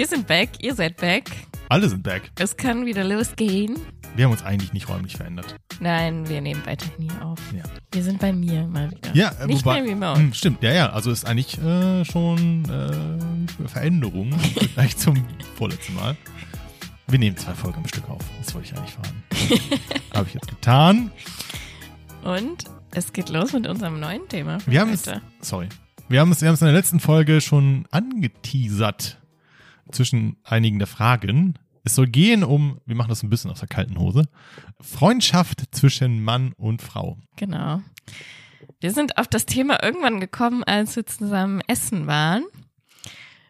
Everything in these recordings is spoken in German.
Wir sind back, ihr seid back. Alle sind back. Es kann wieder losgehen. Wir haben uns eigentlich nicht räumlich verändert. Nein, wir nehmen weiterhin hier auf. Ja. Wir sind bei mir mal wieder. Ja, äh, Nicht wobei, bei Remote. Hm, stimmt, ja, ja. Also ist eigentlich äh, schon äh, Veränderung gleich zum vorletzten Mal. Wir nehmen zwei Folgen am Stück auf. Das wollte ich eigentlich fragen. Habe ich jetzt getan. Und es geht los mit unserem neuen Thema. Wir haben es, sorry, wir haben es, wir haben es in der letzten Folge schon angeteasert zwischen einigen der Fragen. Es soll gehen um, wir machen das ein bisschen aus der kalten Hose, Freundschaft zwischen Mann und Frau. Genau. Wir sind auf das Thema irgendwann gekommen, als wir zusammen essen waren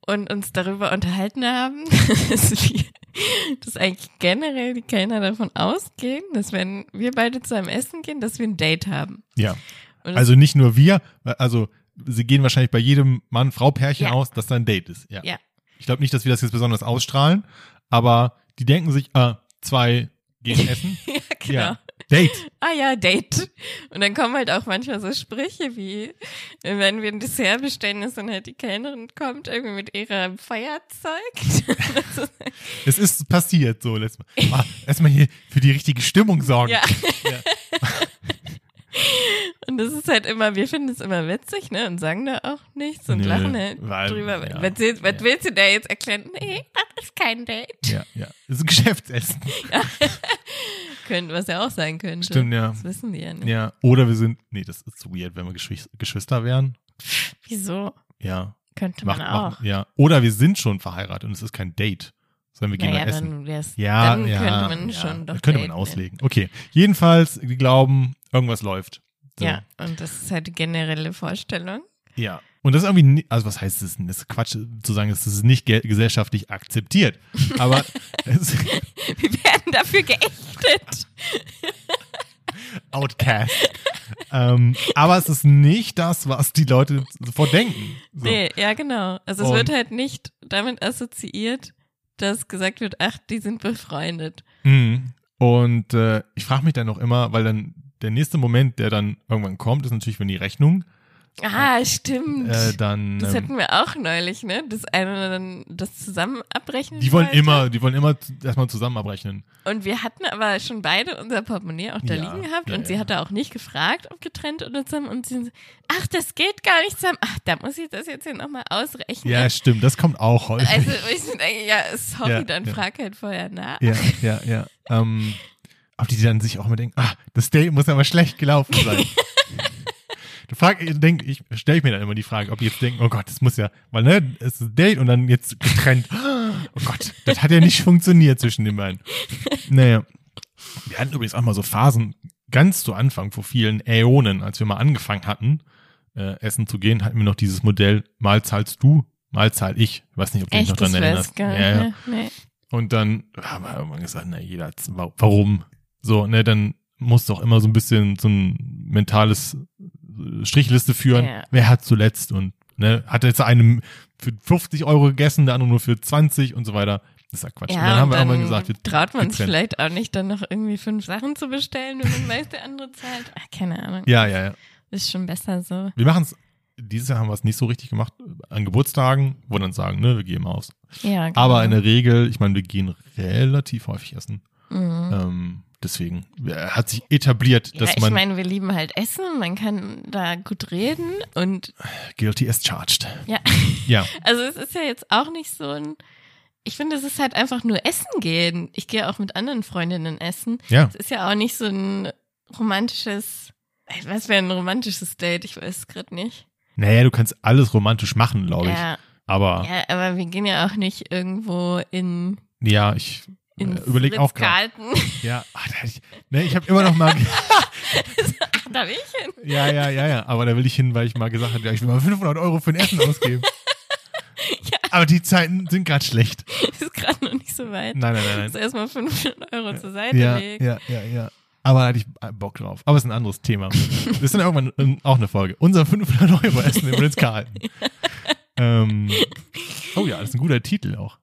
und uns darüber unterhalten haben, dass, wir, dass eigentlich generell die Kellner davon ausgehen, dass wenn wir beide zusammen essen gehen, dass wir ein Date haben. Ja. Also nicht nur wir, also sie gehen wahrscheinlich bei jedem Mann-Frau-Pärchen Ja. aus, dass da ein Date ist. Ja. Ja. Ich glaube nicht, dass wir das jetzt besonders ausstrahlen, aber die denken sich, ah, zwei gehen essen. ja, genau. Ja. Date. Ah ja, Date. Und dann kommen halt auch manchmal so Sprüche wie, wenn wir ein Dessert bestellen, ist dann halt die Kellnerin kommt irgendwie mit ihrem Feuerzeug. Es ist passiert so letztes Mal. Erstmal hier für die richtige Stimmung sorgen. ja. Ja. Und das ist halt immer, wir finden es immer witzig, ne? Und sagen da auch nichts und Nö, lachen halt weil- drüber. ja, was willst, was ja. willst du da jetzt erklären? Nee, das ist kein Date. Ja, ja. Das ist ein Geschäftsessen. Könnte, was ja auch sein könnte. Stimmt, ja. Das wissen die ja nicht. Ja. Oder wir sind, nee, das ist so weird, wenn wir Geschwis- Geschwister wären. Wieso? Ja. Könnte Macht, man auch. macht, ja. Oder wir sind schon verheiratet und es ist kein Date. Sondern wir gehen naja, dann essen. Ja, dann ja, könnte man ja, schon doch Könnte man auslegen. Okay. Jedenfalls, die glauben, irgendwas läuft. So. Ja, und das ist halt die generelle Vorstellung. Ja. Und das ist irgendwie, also was heißt das? Das ist Quatsch zu sagen, das ist nicht ge- gesellschaftlich akzeptiert. Aber es Wir werden dafür geächtet. Outcast. ähm, aber es ist nicht das, was die Leute sofort denken. So. Nee, ja, genau. Also es Und- wird halt nicht damit assoziiert, dass gesagt wird, ach, die sind befreundet. Mhm. Und äh, ich frage mich dann noch immer, weil dann der nächste Moment, der dann irgendwann kommt, ist natürlich, wenn die Rechnung Ah, stimmt. äh, dann. das ähm, hatten wir auch neulich, ne? Das eine dann das zusammen abrechnen die wollen wollte. immer, die wollen immer erstmal zusammen abrechnen. Und wir hatten aber schon beide unser Portemonnaie auch da Ja, liegen gehabt ja, und sie ja. hatte auch nicht gefragt, ob getrennt oder zusammen. Und sie so, ach, das geht gar nicht zusammen. Ach, da muss ich das jetzt hier nochmal ausrechnen. Ja, stimmt, das kommt auch häufig. also ich denke, ja, sorry, dann frag halt vorher nach. Ja, ja, ja. Ähm, ob die dann sich auch immer denken, ah, das Date muss aber schlecht gelaufen sein. Du frag, ich denk, ich stelle ich mir dann immer die Frage, ob die jetzt denken, oh Gott, das muss ja, weil ne, es ist ein Date und dann jetzt getrennt. Oh Gott, das hat ja nicht funktioniert zwischen den beiden. Naja. Wir hatten übrigens auch mal so Phasen, ganz zu Anfang, vor vielen Äonen, als wir mal angefangen hatten, äh, essen zu gehen, hatten wir noch dieses Modell, mal zahlst du, mal zahl ich. Ich weiß nicht, ob du dich noch dran erinnerst. gar. Ja, ja. Nee. Und dann haben wir irgendwann gesagt, na, jeder warum? So, ne, dann muss doch immer so ein bisschen so ein mentales Strichliste führen. Ja. Wer hat zuletzt und, ne, hat jetzt einem für 50 Euro gegessen, der andere nur für 20 und so weiter. Das ist ja Quatsch. Ja, und dann haben wir dann gesagt, wir, traut man sich vielleicht auch nicht, dann noch irgendwie fünf Sachen zu bestellen, wenn man weiß, der andere zahlt. Ach, keine Ahnung. Ja, ja, ja. Ist schon besser so. Wir machen es, dieses Jahr haben wir es nicht so richtig gemacht, an Geburtstagen, wo dann sagen, ne, wir gehen aus. Ja, genau. Aber in der Regel, ich meine, wir gehen relativ häufig essen. Mhm. Ähm, deswegen äh, hat sich etabliert, Ja, dass ich man meine, wir lieben halt Essen, man kann da gut reden und guilty as charged. ja, Ja, also es ist ja jetzt auch nicht so ein, ich finde, es ist halt einfach nur Essen gehen. Ich gehe auch mit anderen Freundinnen essen. ja. Es ist ja auch nicht so ein romantisches, was wäre ein romantisches Date? Ich weiß es gerade nicht. Naja, du kannst alles romantisch machen, glaube ich. Ja, Aber ja, aber wir gehen ja auch nicht irgendwo in ja, ich äh, ins überlege auch gerade. Ja, ach, da ich, ne, ich habe immer noch mal, Ach, da will ich hin. ja, ja, ja, ja, aber da will ich hin, weil ich mal gesagt habe, ja, ich will mal 500 Euro für ein Essen ausgeben. Aber die Zeiten sind gerade schlecht. Ist gerade noch nicht so weit. Nein, nein, nein, nein. erstmal 500 Euro zur Seite Ja, legen. ja, ja, ja. Aber da hatte ich Bock drauf. Aber es ist ein anderes Thema. Das ist dann irgendwann ähm, auch eine Folge. Unser 500 Euro Essen im Ritz-Carlton. ähm, oh ja, das ist ein guter Titel auch.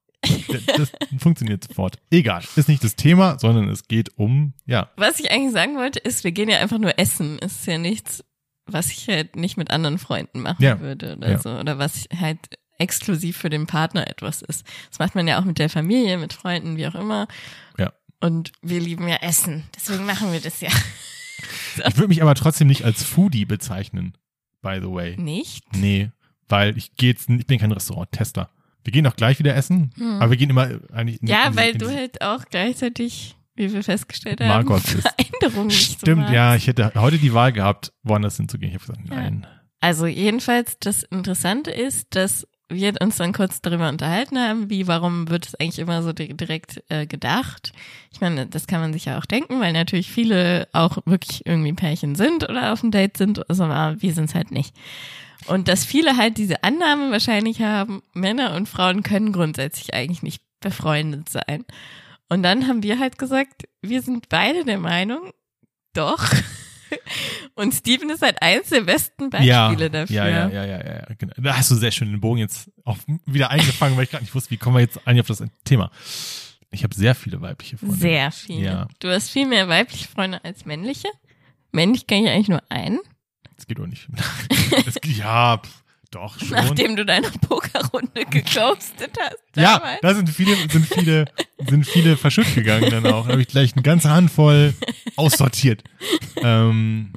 Das, funktioniert sofort. Egal, ist nicht das Thema, sondern es geht um, ja, Was ich eigentlich sagen wollte, ist, wir gehen ja einfach nur essen. Es ist ja nichts was ich halt nicht mit anderen Freunden machen Ja. würde oder Ja. so. Oder was halt exklusiv für den Partner etwas ist. Das macht man ja auch mit der Familie, mit Freunden, wie auch immer. Ja. Und wir lieben ja Essen. Deswegen machen wir das ja Ich würde mich aber trotzdem nicht als Foodie bezeichnen, by the way. nicht. Nee, weil ich gehe jetzt, ich bin kein Restaurant-Tester. Wir gehen auch gleich wieder essen, aber wir gehen immer eigentlich. Ja, weil du halt auch gleichzeitig, wie wir festgestellt haben, Veränderungen nicht so Stimmt, magst. ja, ich hätte heute die Wahl gehabt, woanders hinzugehen. Ich habe gesagt, nein. Also jedenfalls, das Interessante ist, dass wir uns dann kurz darüber unterhalten haben, wie, warum wird es eigentlich immer so di- direkt äh, gedacht. Ich meine, das kann man sich ja auch denken, weil natürlich viele auch wirklich irgendwie Pärchen sind oder auf dem Date sind, also, aber wir sind es halt nicht. Und dass viele halt diese Annahme wahrscheinlich haben, Männer und Frauen können grundsätzlich eigentlich nicht befreundet sein. Und dann haben wir halt gesagt, wir sind beide der Meinung, doch. Und Steven ist halt eins der besten Ja, Beispiele dafür. ja, ja, ja, ja, ja, genau. Da hast du sehr schön den Bogen jetzt auch wieder eingefangen, weil ich gerade nicht wusste, wie kommen wir jetzt eigentlich auf das Thema. Ich habe sehr viele weibliche Freunde. Sehr viele. Ja. Du hast viel mehr weibliche Freunde als männliche. Männlich kenne ich eigentlich nur einen, Das geht doch nicht. Das, ja, pff, doch schon. nachdem du deine Pokerrunde geghostet hast. ja, damals. da sind viele, sind viele, sind viele verschütt gegangen dann auch. Da habe ich gleich eine ganze Handvoll aussortiert. Ähm,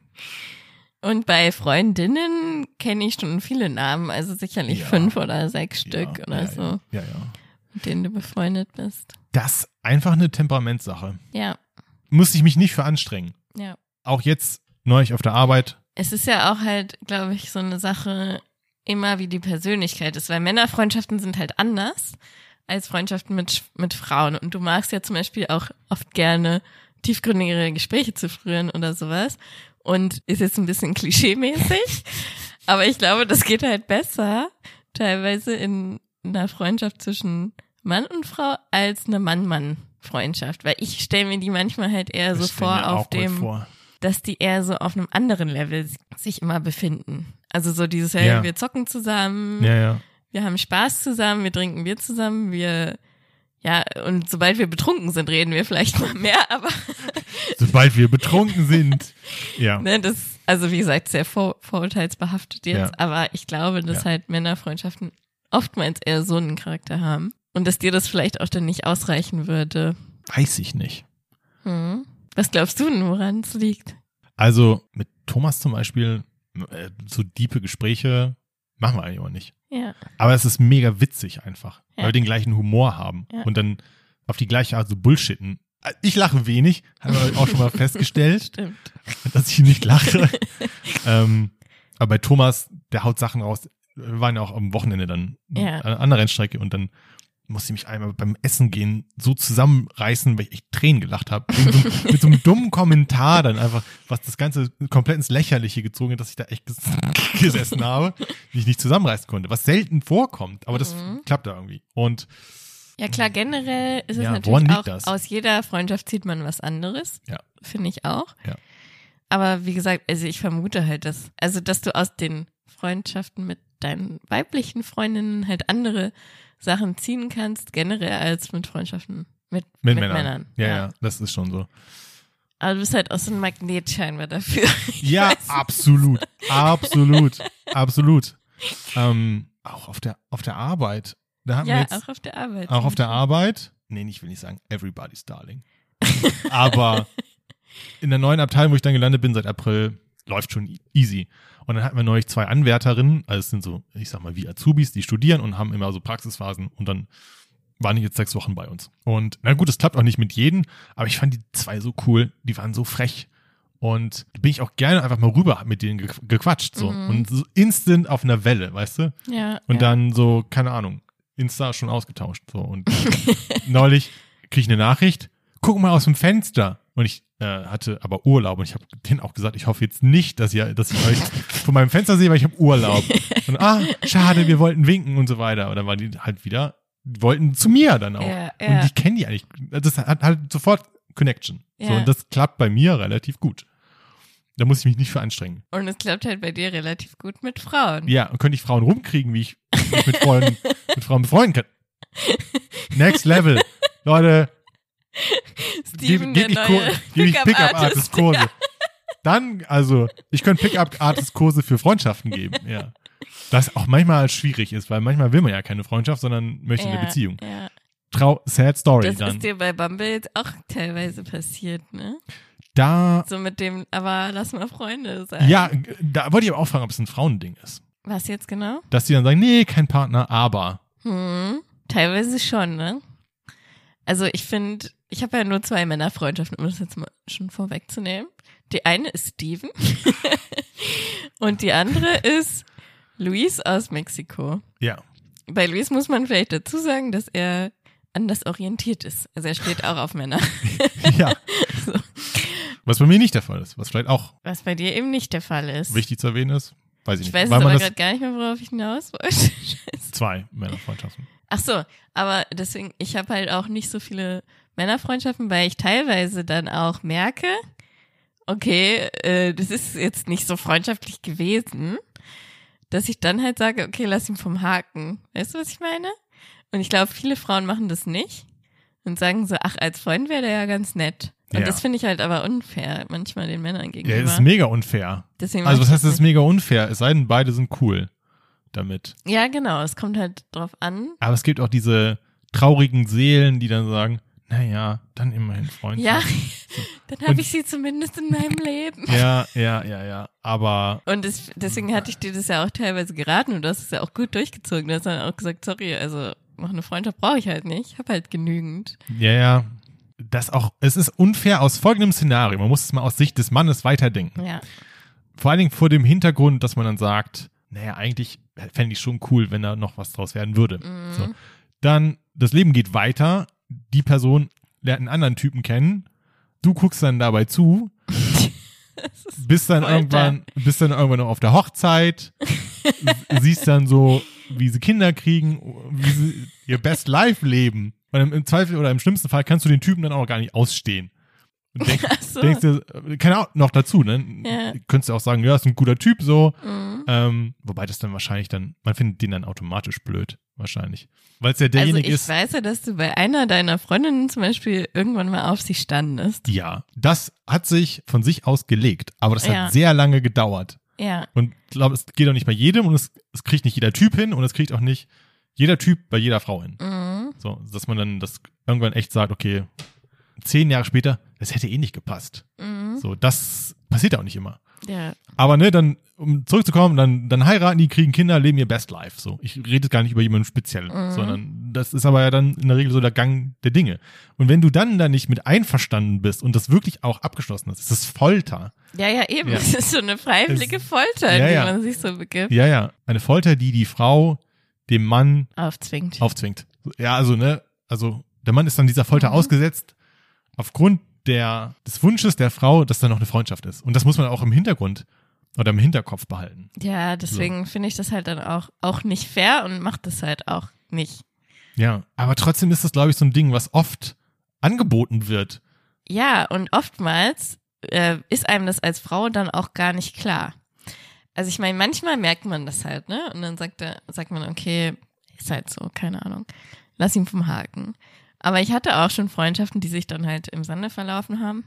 Und bei Freundinnen kenne ich schon viele Namen, also sicherlich Ja. fünf oder sechs Stück ja, oder ja, so, Ja, ja. mit denen du befreundet bist. Das ist einfach eine Temperamentsache. Ja, Muss ich mich nicht für anstrengen. ja. Auch jetzt neulich auf der Arbeit. Es ist ja auch halt, glaube ich, so eine Sache, immer wie die Persönlichkeit ist, weil Männerfreundschaften sind halt anders als Freundschaften mit, mit Frauen. Und du magst ja zum Beispiel auch oft gerne tiefgründigere Gespräche zu führen oder sowas. Und ist jetzt ein bisschen klischee-mäßig, aber ich glaube, das geht halt besser teilweise in einer Freundschaft zwischen Mann und Frau als eine Mann-Mann-Freundschaft, weil ich stelle mir die manchmal halt eher so vor auf dem Vor. Dass die eher so auf einem anderen Level sich immer befinden. Also so dieses, hey, Ja. wir zocken zusammen, Ja, ja. wir haben Spaß zusammen, wir trinken Bier zusammen, wir, ja, und sobald wir betrunken sind, reden wir vielleicht mal mehr, aber Sobald wir betrunken sind. Ja. ne, das, also wie gesagt, sehr vor, vorurteilsbehaftet jetzt, Ja. aber ich glaube, dass Ja. halt Männerfreundschaften oftmals eher so einen Charakter haben. Und dass dir das vielleicht auch dann nicht ausreichen würde. Weiß ich nicht. Hm. Was glaubst du denn, woran es liegt? Also mit Thomas zum Beispiel, äh, so diepe Gespräche machen wir eigentlich auch nicht. Ja. Aber es ist mega witzig einfach, Ja. weil wir den gleichen Humor haben Ja. und dann auf die gleiche Art so bullshitten. Äh, Ich lache wenig, haben wir auch schon mal festgestellt, Stimmt. dass ich nicht lache. ähm, aber bei Thomas, der haut Sachen raus. Wir waren ja auch am Wochenende dann Ja. an einer anderen Rennstrecke und dann musste ich mich einmal beim Essen gehen so zusammenreißen, weil ich echt Tränen gelacht habe. Mit, so, mit so einem dummen Kommentar dann einfach, was das Ganze komplett ins Lächerliche gezogen hat, dass ich da echt ges gesessen habe, die ich nicht zusammenreißen konnte. Was selten vorkommt, aber das Mhm. klappt da irgendwie. Und Ja klar, generell ist es Ja, natürlich auch, das? aus jeder Freundschaft zieht man was anderes. Ja. Finde ich auch. Ja. Aber wie gesagt, also ich vermute halt, dass, also dass du aus den Freundschaften mit deinen weiblichen Freundinnen halt andere Sachen ziehen kannst, generell als mit Freundschaften mit, mit, mit Männern. Männern. Ja, ja, das ist schon so. Aber du bist halt auch so ein Magnet scheinbar dafür. Ja, absolut. Absolut. Absolut. Ähm, auch auf der, auf der Arbeit. Da wir Ja, jetzt auch auf der Arbeit. auch auf der Arbeit. Nee, ich will nicht sagen, everybody's darling. Aber in der neuen Abteilung, wo ich dann gelandet bin seit April, läuft schon easy. Und dann hatten wir neulich zwei Anwärterinnen, also es sind so, ich sag mal, wie Azubis, die studieren und haben immer so Praxisphasen und dann waren die jetzt sechs Wochen bei uns. Und na gut, es klappt auch nicht mit jedem, aber ich fand die zwei so cool, die waren so frech. Und da bin ich auch gerne einfach mal rüber, mit denen ge- gequatscht, so. Mhm. Und so instant auf einer Welle, weißt du? Ja. Und ja. dann so, keine Ahnung, Insta schon ausgetauscht. So. Und neulich kriege ich eine Nachricht, guck mal aus dem Fenster. Und ich äh, hatte aber Urlaub und ich habe denen auch gesagt, ich hoffe jetzt nicht, dass ihr, dass ich euch von meinem Fenster sehe, weil ich habe Urlaub. Und ah, schade, wir wollten winken und so weiter. Und dann waren die halt wieder, die wollten zu mir dann auch. Ja, Und ja. ich kenne die eigentlich. Das hat halt sofort Connection. So, Ja. und das klappt bei mir relativ gut. Da muss ich mich nicht für anstrengen. Und es klappt halt bei dir relativ gut mit Frauen. Ja, und könnte ich Frauen rumkriegen, wie ich mich mit, Freunden, mit Frauen befreunden kann. Next Level. Leute, Steven, gib, der ich neue gib ich Pickup-Artist-Kurse. Dann, also, ich könnte Pickup-Artist-Kurse für Freundschaften geben, ja. Das auch manchmal schwierig ist, weil manchmal will man ja keine Freundschaft, sondern möchte eine Ja, Beziehung. Ja. Trau sad Story Das dann. ist dir bei Bumble jetzt auch teilweise passiert, ne? Da, So mit dem, aber lass mal Freunde sein. ja, da wollte ich aber auch fragen, ob es ein Frauending ist. Was jetzt genau? Dass die dann sagen, nee, kein Partner, aber. Hm, teilweise schon, ne? Also ich finde, ich habe ja nur zwei Männerfreundschaften, um das jetzt mal schon vorwegzunehmen. Die eine ist Steven und die andere ist Luis aus Mexiko. Ja. Bei Luis muss man vielleicht dazu sagen, dass er anders orientiert ist. Also er steht auch auf Männer. ja. So. Was bei mir nicht der Fall ist, was vielleicht auch Was bei dir eben nicht der Fall ist. wichtig zu erwähnen ist. Weiß ich, Ich nicht. weiß es Weil aber gerade gar nicht mehr, worauf ich hinaus wollte. Zwei Männerfreundschaften. Ach so, aber deswegen, ich habe halt auch nicht so viele Männerfreundschaften, weil ich teilweise dann auch merke, okay, äh, das ist jetzt nicht so freundschaftlich gewesen, dass ich dann halt sage, okay, lass ihn vom Haken. Weißt du, was ich meine? Und ich glaube, viele Frauen machen das nicht und sagen so, ach, als Freund wäre der ja ganz nett. Und Ja. das finde ich halt aber unfair, manchmal den Männern Ja, gegenüber. es ist mega unfair. Deswegen Also was heißt, es ist mega unfair? Es sei denn, beide sind cool damit. Ja, genau, es kommt halt drauf an. Aber es gibt auch diese traurigen Seelen, die dann sagen, naja, dann immerhin Freundschaft. Ja, dann habe ich sie zumindest in meinem Leben. Ja, ja, ja, ja. Aber Und das, deswegen hatte ich dir das ja auch teilweise geraten und du hast es ja auch gut durchgezogen. Du hast dann auch gesagt, sorry, also noch eine Freundschaft brauche ich halt nicht. Ich habe halt genügend. ja, ja. Das auch, es ist unfair aus folgendem Szenario. Man muss es mal aus Sicht des Mannes weiterdenken. Ja. Vor allen Dingen vor dem Hintergrund, dass man dann sagt, naja, eigentlich fände ich schon cool, wenn da noch was draus werden würde. Mhm. So. Dann, das Leben geht weiter, die Person lernt einen anderen Typen kennen, du guckst dann dabei zu, bist dann Folter. irgendwann, bist dann irgendwann noch auf der Hochzeit, siehst dann so, wie sie Kinder kriegen, wie sie ihr Best Life leben. Und im Zweifel oder im schlimmsten Fall kannst du den Typen dann auch gar nicht ausstehen. Und denk, so. denkst äh, keine Ahnung, noch dazu, ne? Ja. Könntest du auch sagen, ja, ist ein guter Typ so. Mhm. Ähm, wobei das dann wahrscheinlich dann, man findet den dann automatisch blöd, wahrscheinlich. Weil es ja Also derjenige ich ist. weiß ja, dass du bei einer deiner Freundinnen zum Beispiel irgendwann mal auf sie standest. Ja, das hat sich von sich aus gelegt, aber das Ja. hat sehr lange gedauert. Ja. Und ich glaube, es geht auch nicht bei jedem und es, es kriegt nicht jeder Typ hin und es kriegt auch nicht jeder Typ bei jeder Frau hin. Mhm. So, dass man dann das irgendwann echt sagt, okay, zehn Jahre später, das hätte eh nicht gepasst. Mhm. So, das passiert auch nicht immer. Ja. Aber ne, dann, um zurückzukommen, dann, dann heiraten die, kriegen Kinder, leben ihr Best Life. So, ich rede gar nicht über jemanden speziell, Mhm. sondern das ist aber ja dann in der Regel so der Gang der Dinge. Und wenn du dann da nicht mit einverstanden bist und das wirklich auch abgeschlossen hast, ist das Folter. Ja, ja, eben. Ja. Es ist so eine freiwillige Folter, in Ja, die ja. man sich so begibt. Ja, ja, eine Folter, die die Frau dem Mann Aufzwingt. aufzwingt. Ja, also ne, also der Mann ist dann dieser Folter Mhm. ausgesetzt aufgrund der des Wunsches der Frau, dass da noch eine Freundschaft ist. Und das muss man auch im Hintergrund oder im Hinterkopf behalten. Ja, deswegen finde ich das halt dann auch, auch nicht fair und macht das halt auch nicht. Ja, aber trotzdem ist das, glaube ich, so ein Ding, was oft angeboten wird. Ja, und oftmals äh, ist einem das als Frau dann auch gar nicht klar. Also ich meine, manchmal merkt man das halt, ne? Und dann sagt, er, sagt man, okay, ist halt so, keine Ahnung. Lass ihn vom Haken. Aber ich hatte auch schon Freundschaften, die sich dann halt im Sande verlaufen haben,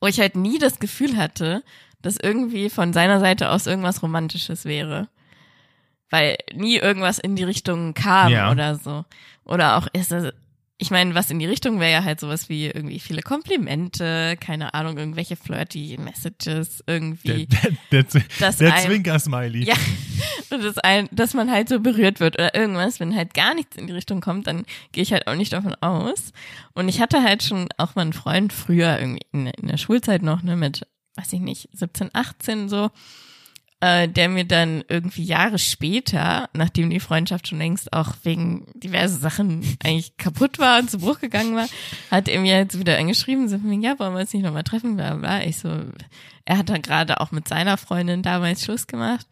wo ich halt nie das Gefühl hatte, dass irgendwie von seiner Seite aus irgendwas Romantisches wäre. Weil nie irgendwas in die Richtung kam Ja. oder so. Oder auch ist es, ich meine, was in die Richtung wäre ja halt sowas wie irgendwie viele Komplimente, keine Ahnung, irgendwelche flirty Messages, Der, irgendwie. der, der, der ein- Zwinker-Smiley. Ja, und das ein, dass man halt so berührt wird oder irgendwas, wenn halt gar nichts in die Richtung kommt, dann gehe ich halt auch nicht davon aus. Und ich hatte halt schon auch mal einen Freund früher irgendwie in, in der Schulzeit noch, ne, mit, weiß ich nicht, 17, 18 so, äh, der mir dann irgendwie Jahre später, nachdem die Freundschaft schon längst auch wegen diverse Sachen eigentlich kaputt war und zu Bruch gegangen war, hat er mir jetzt wieder angeschrieben, so von ja, wollen wir uns nicht nochmal treffen, bla, bla. Ich so, er hat dann gerade auch mit seiner Freundin damals Schluss gemacht.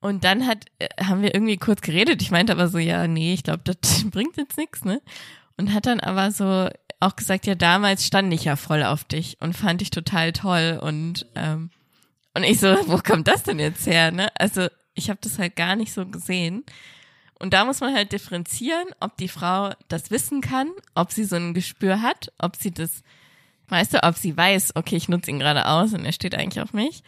Und dann hat, äh, haben wir irgendwie kurz geredet. Ich meinte aber so, ja, nee, ich glaube, das bringt jetzt nichts, ne? Und hat dann aber so auch gesagt, ja, damals stand ich ja voll auf dich und fand ich total toll und ähm, und ich so, wo kommt das denn jetzt her, ne? Also ich habe das halt gar nicht so gesehen. Und da muss man halt differenzieren, ob die Frau das wissen kann, ob sie so ein Gespür hat, ob sie das Weißt du, ob sie weiß, okay, ich nutze ihn gerade aus und er steht eigentlich auf mich,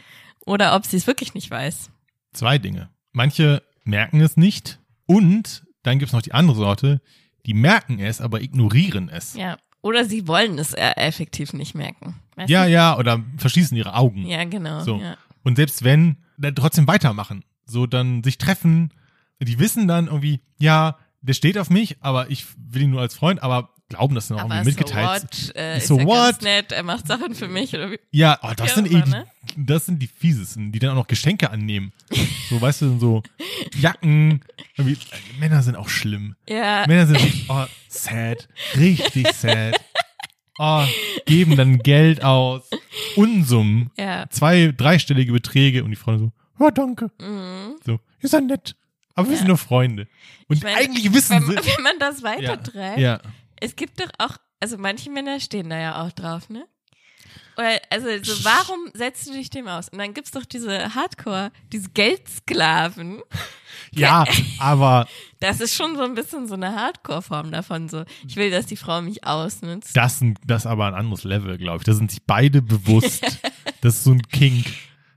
oder ob sie es wirklich nicht weiß. Zwei Dinge. Manche merken es nicht und dann gibt's noch die andere Sorte, die merken es, aber ignorieren es. Ja. Oder sie wollen es äh, effektiv nicht merken. Weißt Ja, du? ja, oder verschließen ihre Augen. Ja, genau. So. Ja. Und selbst wenn, dann trotzdem weitermachen. So dann sich treffen. Die wissen dann irgendwie, ja, der steht auf mich, aber ich will ihn nur als Freund, aber glauben das dann auch Aber irgendwie so mitgeteilt. what, äh, ist So ja what? ganz nett, er macht Sachen für mich oder wie? Ja, oh, das Ja, sind eh ne? die, das sind die fiesesten, die dann auch noch Geschenke annehmen. So, weißt du, so Jacken. Irgendwie, äh, Männer sind auch schlimm. Ja, Männer sind oh, sad. Richtig sad. Oh, geben dann Geld aus. Unsummen. ja. Zwei, dreistellige Beträge und die Freunde so, oh, danke. Mhm. So, ist ja nett. Aber wir Ja. sind nur Freunde. Und Ich meine, eigentlich wissen Wenn, sie. wenn man das Ja, weitertreibt, ja. es gibt doch auch, also manche Männer stehen da ja auch drauf, ne? Oder, also so, warum setzt du dich dem aus? Und dann gibt's doch diese Hardcore, diese Geldsklaven. ja, aber Das ist schon so ein bisschen so eine Hardcore-Form davon. So, ich will, dass die Frau mich ausnutzt. das, sind, das ist aber ein anderes Level, glaube ich. Da sind sich beide bewusst. das ist so ein Kink.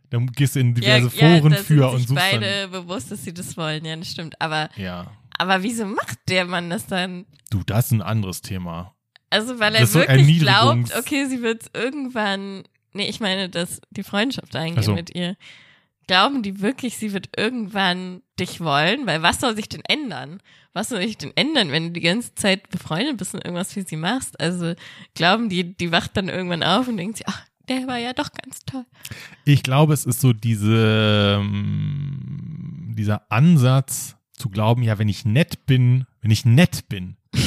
Da gehst du in diverse Foren da für sind und sich suchst beide bewusst, dass sie das wollen. Ja, das stimmt. Aber, dann. Ja. aber wieso macht der Mann das dann? Du, das ist ein anderes Thema. Also, weil er so wirklich glaubt, okay, sie wird irgendwann, nee, ich meine, dass die Freundschaft eingehen Ach so. mit ihr. Glauben die wirklich, sie wird irgendwann dich wollen? Weil was soll sich denn ändern? Was soll sich denn ändern, wenn du die ganze Zeit befreundet bist und irgendwas für sie machst? Also, glauben die, die wacht dann irgendwann auf und denkt sich, ach, der war ja doch ganz toll. Ich glaube, es ist so diese, ähm, dieser Ansatz zu glauben, ja, wenn ich nett bin, wenn ich nett bin,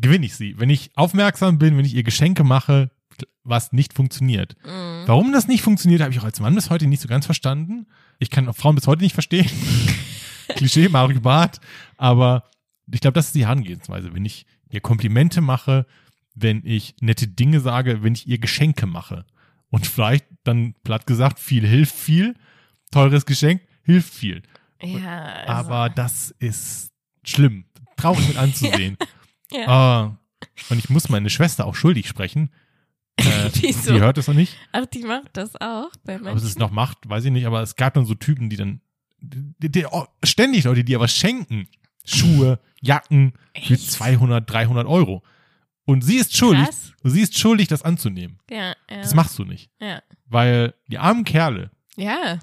gewinne ich sie. Wenn ich aufmerksam bin, wenn ich ihr Geschenke mache, was nicht funktioniert. Mhm. Warum das nicht funktioniert, habe ich auch als Mann bis heute nicht so ganz verstanden. Ich kann auch Frauen bis heute nicht verstehen. Klischee, Mario Barth. Aber ich glaube, das ist die Herangehensweise. Wenn ich ihr Komplimente mache, wenn ich nette Dinge sage, wenn ich ihr Geschenke mache. Und vielleicht dann platt gesagt, viel hilft viel. Teures Geschenk hilft viel. Ja, also, Aber das ist schlimm. Traurig mit anzusehen. Ja. Ah, und ich muss meine Schwester auch schuldig sprechen. Äh, Wieso? Die hört es noch nicht. Ach, die macht das auch bei Ob es manchen. es noch macht, weiß ich nicht, aber es gab dann so Typen, die dann die, die, oh, ständig Leute, die aber schenken. Schuhe, Jacken für Echt? 200, 300 Euro. Und sie ist schuldig, Krass. sie ist schuldig, das anzunehmen. Ja, ja. Das machst du nicht. ja. Weil die armen Kerle, Ja,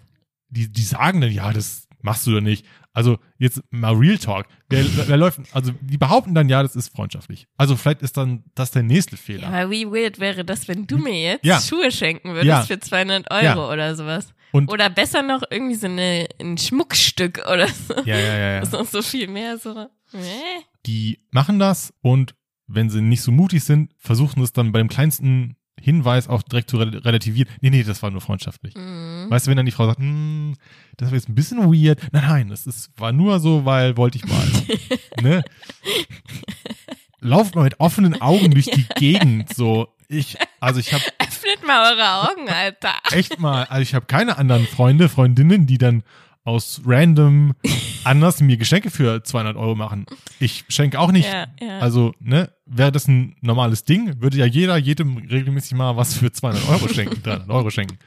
die, die sagen dann, ja, das machst du doch nicht. Also jetzt mal Real Talk. Wer, wer läuft, also die behaupten dann, ja, das ist freundschaftlich. Also vielleicht ist dann das der nächste Ja, Fehler. aber wie weird wäre das, wenn du mir jetzt Ja. Schuhe schenken würdest Ja. für 200 Euro Ja. oder sowas. Und Oder besser noch irgendwie so eine, ein Schmuckstück oder so. ja, ja, ja, Das ist ja. noch so viel mehr so. Äh? Die machen das und wenn sie nicht so mutig sind, versuchen es dann bei dem kleinsten Hinweis auch direkt zu rel- relativieren. Nee, nee, das war nur freundschaftlich. Mhm. Weißt du, wenn dann die Frau sagt, hm, das war jetzt ein bisschen weird. Nein, nein, das ist, war nur so, weil wollte ich mal. ne? Lauft mal mit offenen Augen durch die Gegend. So, ich, also ich habe Öffnet mal eure Augen, Alter. echt mal, also ich habe keine anderen Freunde, Freundinnen, die dann aus random anders mir Geschenke für 200 Euro machen. Ich schenke auch nicht. Ja, ja. Also, ne, wäre das ein normales Ding, würde ja jeder jedem regelmäßig mal was für 200 Euro schenken, 300 Euro schenken.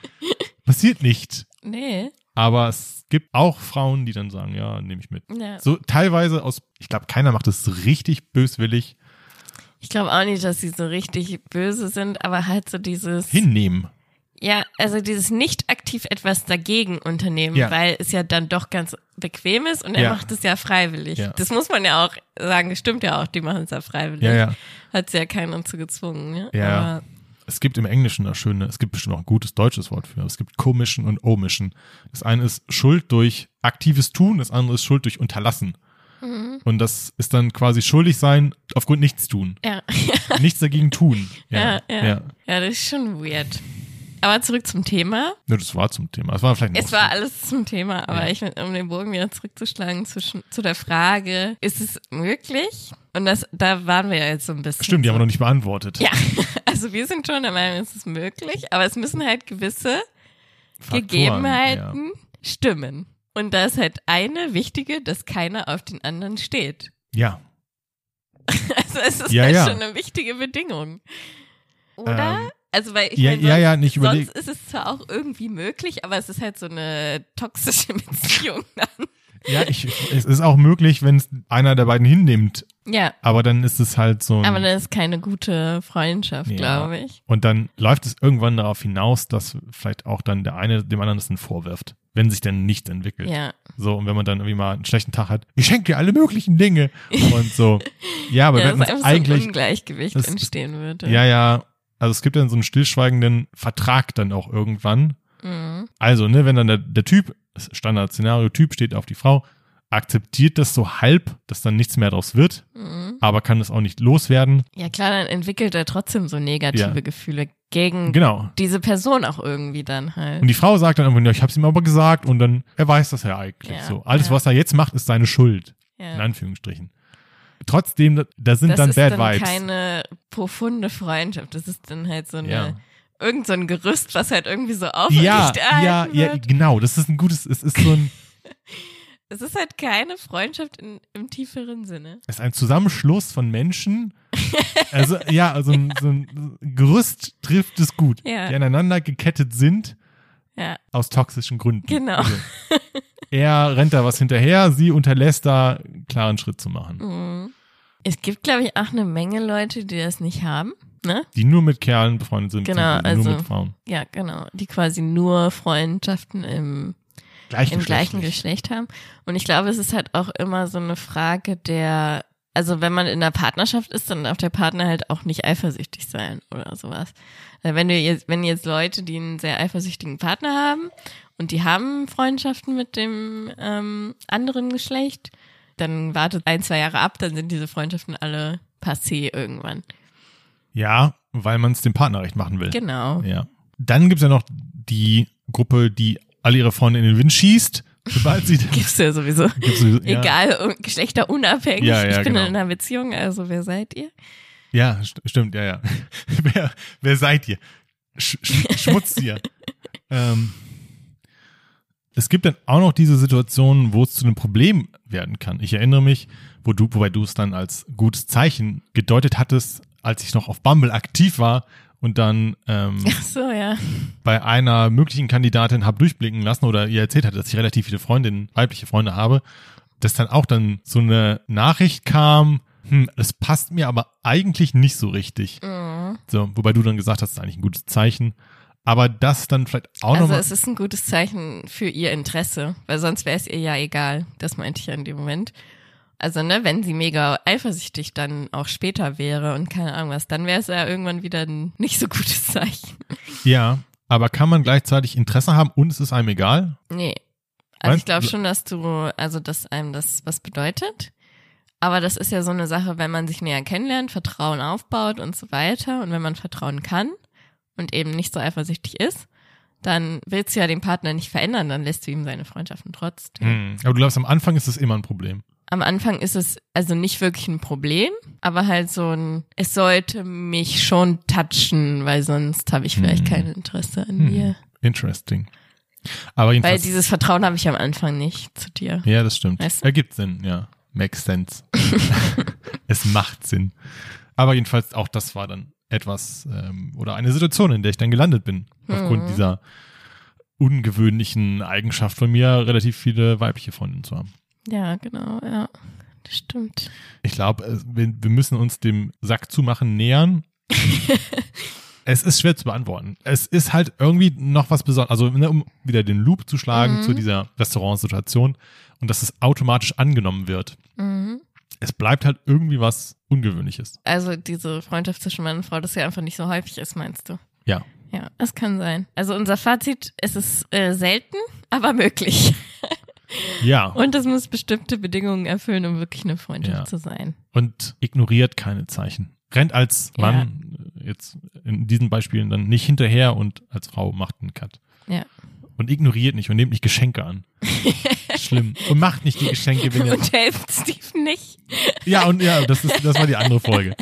Passiert nicht. nee. Aber es gibt auch Frauen, die dann sagen, ja, nehme ich mit. Ja. So teilweise aus, ich glaube, keiner macht es richtig böswillig Ich glaube auch nicht, dass sie so richtig böse sind, aber halt so dieses. hinnehmen. Ja, also dieses nicht aktiv etwas dagegen unternehmen, Ja. weil es ja dann doch ganz bequem ist und er Ja. macht es ja freiwillig. Ja. Das muss man ja auch sagen, das stimmt ja auch, die machen es ja freiwillig. Ja, ja. Hat sie ja keinen zu gezwungen. Ja. Ja. Aber, Es gibt im Englischen das Schöne, es gibt bestimmt auch ein gutes deutsches Wort für, es gibt Commission und Omission. Das eine ist Schuld durch aktives Tun, das andere ist Schuld durch Unterlassen. Mhm. Und das ist dann quasi schuldig sein aufgrund nichts tun. ja. Nichts dagegen tun. Ja, ja, ja. ja. das ist schon weird. Aber zurück zum Thema. Ja, das war zum Thema. Das war vielleicht Es war alles zum Thema, aber Ja. ich um den Bogen wieder zurückzuschlagen zwischen, zu der Frage, ist es möglich? Und das, da waren wir ja jetzt so ein bisschen. Stimmt, die haben wir noch nicht beantwortet. Ja, also wir sind schon der Meinung, es ist möglich, aber es müssen halt gewisse Faktoren, Gegebenheiten stimmen. Und da ist halt eine wichtige, dass keiner auf den anderen steht. Ja. Also es ist Ja, halt ja. schon eine wichtige Bedingung. Oder? Ähm, also, weil ich ja, mein, ja, sonst, ja, nicht überlegt. sonst ist es zwar auch irgendwie möglich, aber es ist halt so eine toxische Beziehung dann. Ja, ich, es ist auch möglich, wenn es einer der beiden hinnimmt, Ja, aber dann ist es halt so aber das ist keine gute Freundschaft, Ja. glaube ich. und dann läuft es irgendwann darauf hinaus, dass vielleicht auch dann der eine dem anderen das dann vorwirft, wenn sich dann nichts entwickelt. Ja. So, und wenn man dann irgendwie mal einen schlechten Tag hat, ich schenke dir alle möglichen Dinge und so. Ja, aber ja, wenn es einfach so ein eigentlich, Ungleichgewicht das- entstehen würde. ja, ja, also es gibt dann so einen stillschweigenden Vertrag dann auch irgendwann. Mhm. Also, ne, wenn dann der, der Typ, das Standard-Szenario, Typ steht auf die Frau, akzeptiert das so halb, dass dann nichts mehr draus wird, Mhm. aber kann es auch nicht loswerden. Ja, klar, dann entwickelt er trotzdem so negative Ja. Gefühle gegen Genau. diese Person auch irgendwie dann halt. Und die Frau sagt dann ja, ich hab's ihm aber gesagt und dann, er weiß das ja eigentlich Ja, so. Alles, ja. was er jetzt macht, ist seine Schuld. In. Anführungsstrichen. Trotzdem, da- sind Das dann ist Bad dann Vibes. keine profunde Freundschaft. Das ist dann halt so eine, Ja. irgend so ein Gerüst, was halt irgendwie so ja, aufrecht ja, ja, wird. genau. Das ist ein gutes, es ist so ein, Es ist halt keine Freundschaft in, im tieferen Sinne. es ist ein Zusammenschluss von Menschen. Also, ja, also ein, so ein Gerüst trifft es gut, Ja. die aneinander gekettet sind Ja, aus toxischen Gründen. Genau. Also, er rennt da was hinterher, sie unterlässt da einen klaren Schritt zu machen. Mhm. Es gibt, glaube ich, auch eine Menge Leute, die das nicht haben. Ne? Die nur mit Kerlen befreundet sind, Genau, nur also- mit Frauen. Ja, genau. Die quasi nur Freundschaften im, im gleichen Geschlecht haben. Und ich glaube, es ist halt auch immer so eine Frage der, also wenn man in einer Partnerschaft ist, dann darf der Partner halt auch nicht eifersüchtig sein oder sowas. Wenn du jetzt, wenn jetzt Leute, die einen sehr eifersüchtigen Partner haben und die haben Freundschaften mit dem ähm, anderen Geschlecht, dann wartet ein, zwei Jahre ab, dann sind diese Freundschaften alle passé irgendwann. Ja, weil man es dem Partner recht machen will. Genau. Ja. Dann gibt's ja noch die Gruppe, die alle ihre Freunde in den Wind schießt, sobald sie Gibt's ja sowieso. Gibt's sowieso- ja. Egal, un- geschlechterunabhängig. Ja, ja, ich bin genau. in einer Beziehung, also wer seid ihr? Ja, st stimmt, ja, ja. wer, wer seid ihr? Sch Sch Schmutztier. ähm, es gibt dann auch noch diese Situationen, wo es zu einem Problem werden kann. Ich erinnere mich, wo du, wobei du es dann als gutes Zeichen gedeutet hattest, als ich noch auf Bumble aktiv war und dann ähm, so, ja. bei einer möglichen Kandidatin habe durchblicken lassen oder ihr erzählt hatte, dass ich relativ viele Freundinnen, weibliche Freunde habe, dass dann auch dann so eine Nachricht kam, hm, das passt mir aber eigentlich nicht so richtig. Mhm. So, wobei du dann gesagt hast, das ist eigentlich ein gutes Zeichen. Aber das dann vielleicht auch Also nochmal. es ist ein gutes Zeichen für ihr Interesse, weil sonst wäre es ihr ja egal. Das meinte ich ja in dem Moment. Also, ne, wenn sie mega eifersüchtig dann auch später wäre und keine Ahnung was, dann wäre es ja irgendwann wieder ein nicht so gutes Zeichen. Ja, aber kann man gleichzeitig Interesse haben und es ist einem egal? Nee. Also Meinst ich glaube schon, dass du, also dass einem das was bedeutet. Aber das ist ja so eine Sache, wenn man sich näher kennenlernt, Vertrauen aufbaut und so weiter. Und wenn man Vertrauen kann und eben nicht so eifersüchtig ist, dann willst du ja den Partner nicht verändern, dann lässt du ihm seine Freundschaften trotzdem. Hm. Aber du glaubst, am Anfang ist es immer ein Problem. Am Anfang ist es also nicht wirklich ein Problem, aber halt so ein, es sollte mich schon touchen, weil sonst habe ich vielleicht Hm. kein Interesse an Hm. dir. Interesting. Aber Weil dieses Vertrauen habe ich am Anfang nicht zu dir. Ja, das stimmt. Weißt du? Ergibt Sinn, ja. Makes sense. es macht Sinn. Aber jedenfalls auch das war dann etwas ähm, oder eine Situation, in der ich dann gelandet bin. Aufgrund Mhm. dieser ungewöhnlichen Eigenschaft von mir, relativ viele weibliche Freundinnen zu haben. Ja, genau, ja. Das stimmt. Ich glaube, äh, wir, wir müssen uns dem Sack zumachen nähern. es ist schwer zu beantworten. Es ist halt irgendwie noch was Besonderes. Also, ne, um wieder den Loop zu schlagen Mhm. zu dieser Restaurantsituation und dass es automatisch angenommen wird. Mhm. Es bleibt halt irgendwie was Ungewöhnliches. Also diese Freundschaft zwischen Mann und Frau, das ja einfach nicht so häufig ist, meinst du? Ja. Ja, das kann sein. Also unser Fazit, es ist äh, selten, aber möglich. Ja. Und es muss bestimmte Bedingungen erfüllen, um wirklich eine Freundschaft Ja. zu sein. Und ignoriert keine Zeichen. Rennt als Ja. Mann äh, jetzt in diesen Beispielen dann nicht hinterher und als Frau macht einen Cut. Ja. Und ignoriert nicht und nehmt nicht Geschenke an. Schlimm. Und macht nicht die Geschenke, wenn ihr Und helft Steve nicht. Ja, und ja, das ist, das war die andere Folge.